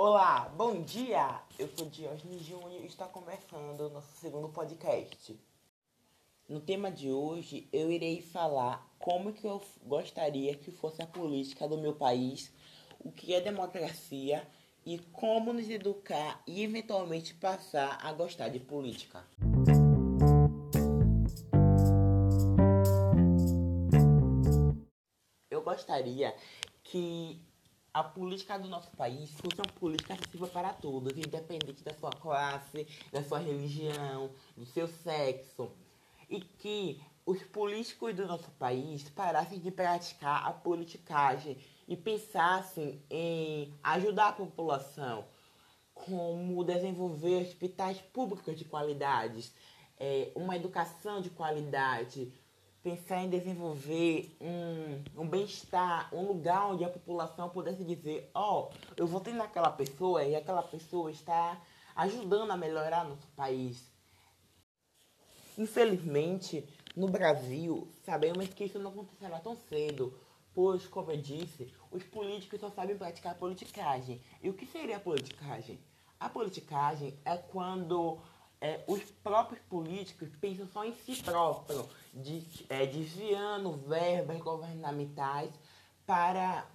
Olá, bom dia! Eu sou Diógenes Júnior e está começando o nosso segundo podcast. No tema de hoje, eu irei falar como que eu gostaria que fosse a política do meu país, o que é democracia e como nos educar e eventualmente passar a gostar de política. Eu gostaria que a política do nosso país fosse uma política acessível para todos, independente da sua classe, da sua religião, do seu sexo. E que os políticos do nosso país parassem de praticar a politicagem e pensassem em ajudar a população, como desenvolver hospitais públicos de qualidade, é, uma educação de qualidade, pensar em desenvolver um bem-estar, um lugar onde a população pudesse dizer, ó, oh, eu votei naquela pessoa e aquela pessoa está ajudando a melhorar nosso país. Infelizmente, no Brasil, sabemos que isso não acontecerá tão cedo, pois, como eu disse, os políticos só sabem praticar politicagem. E o que seria a politicagem? A politicagem é quando é, os próprios políticos pensam só em si próprios, de, é, desviando verbas governamentais para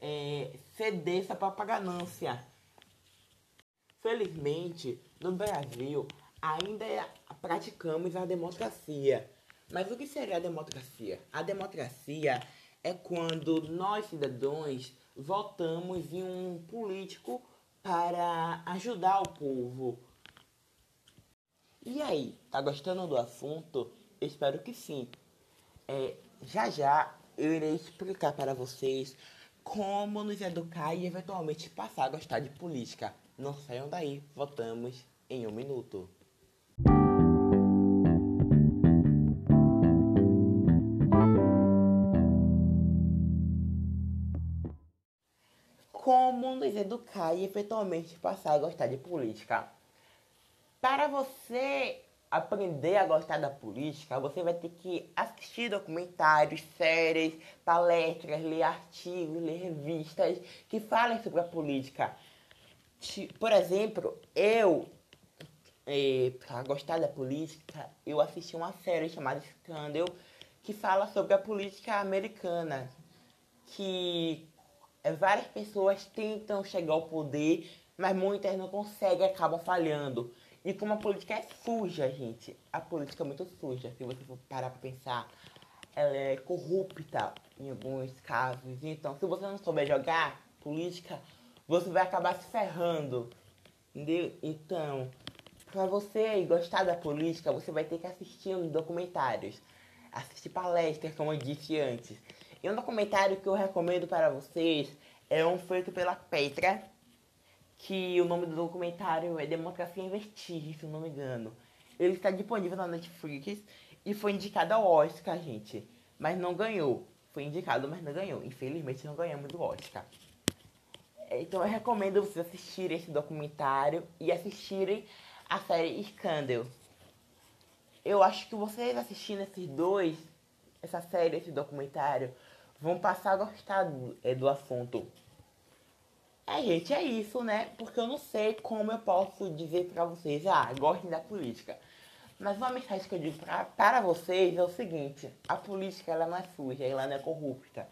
é, ceder essa própria ganância. Felizmente, no Brasil, ainda praticamos a democracia. Mas o que seria a democracia? A democracia é quando nós, cidadãos, votamos em um político para ajudar o povo. E aí, tá gostando do assunto? Espero que sim. É, já já eu irei explicar para vocês como nos educar e eventualmente passar a gostar de política. Não saiam daí, voltamos em um minuto. como nos educar e eventualmente passar a gostar de política. Para você aprender a gostar da política, você vai ter que assistir documentários, séries, palestras, ler artigos, ler revistas que falem sobre a política. Por exemplo, eu, eh, para gostar da política, eu assisti uma série chamada Scandal que fala sobre a política americana, que é, várias pessoas tentam chegar ao poder, mas muitas não conseguem, acabam falhando. E como a política é suja, gente, a política é muito suja, se você for parar pra pensar, ela é corrupta em alguns casos. Então, se você não souber jogar política, você vai acabar se ferrando. Entendeu? Então, para você gostar da política, você vai ter que assistir documentários, assistir palestras, como eu disse antes. E um documentário que eu recomendo para vocês é um feito pela Petra, que o nome do documentário é Democracia em Vestígio, se eu não me engano. Ele está disponível na Netflix e foi indicado ao Oscar, gente. Mas não ganhou. Foi indicado, mas não ganhou. Infelizmente não ganhamos do Oscar. Então eu recomendo vocês assistirem esse documentário e assistirem a série Scandal. Eu acho que vocês assistindo esses dois, essa série, esse documentário, vão passar a gostar do, é, do assunto. É, gente, é isso, né? Porque eu não sei como eu posso dizer pra vocês, ah, gostem da política. Mas uma mensagem que eu digo pra, para vocês é o seguinte, a política ela não é suja, ela não é corrupta.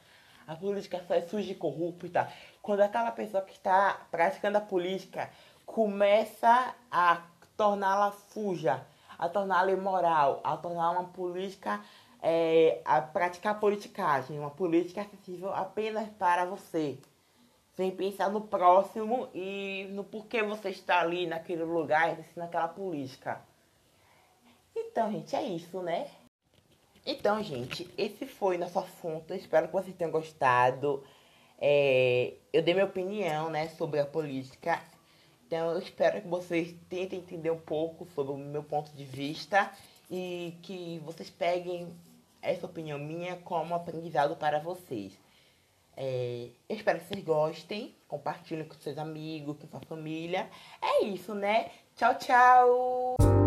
A política só é suja e corrupta quando aquela pessoa que está praticando a política começa a torná-la suja, a torná-la imoral, a torná-la uma política é, a praticar politicagem, uma política acessível apenas para você, sem pensar no próximo e no porquê você está ali naquele lugar exercendo aquela política. Então, gente, é isso, né? Então, gente, esse foi nosso assunto. Espero que vocês tenham gostado. É, eu dei minha opinião, né, sobre a política. Então, eu espero que vocês tentem entender um pouco sobre o meu ponto de vista e que vocês peguem essa opinião minha como aprendizado para vocês. É, espero que vocês gostem, compartilhem com seus amigos, com sua família. É isso, né? Tchau, tchau!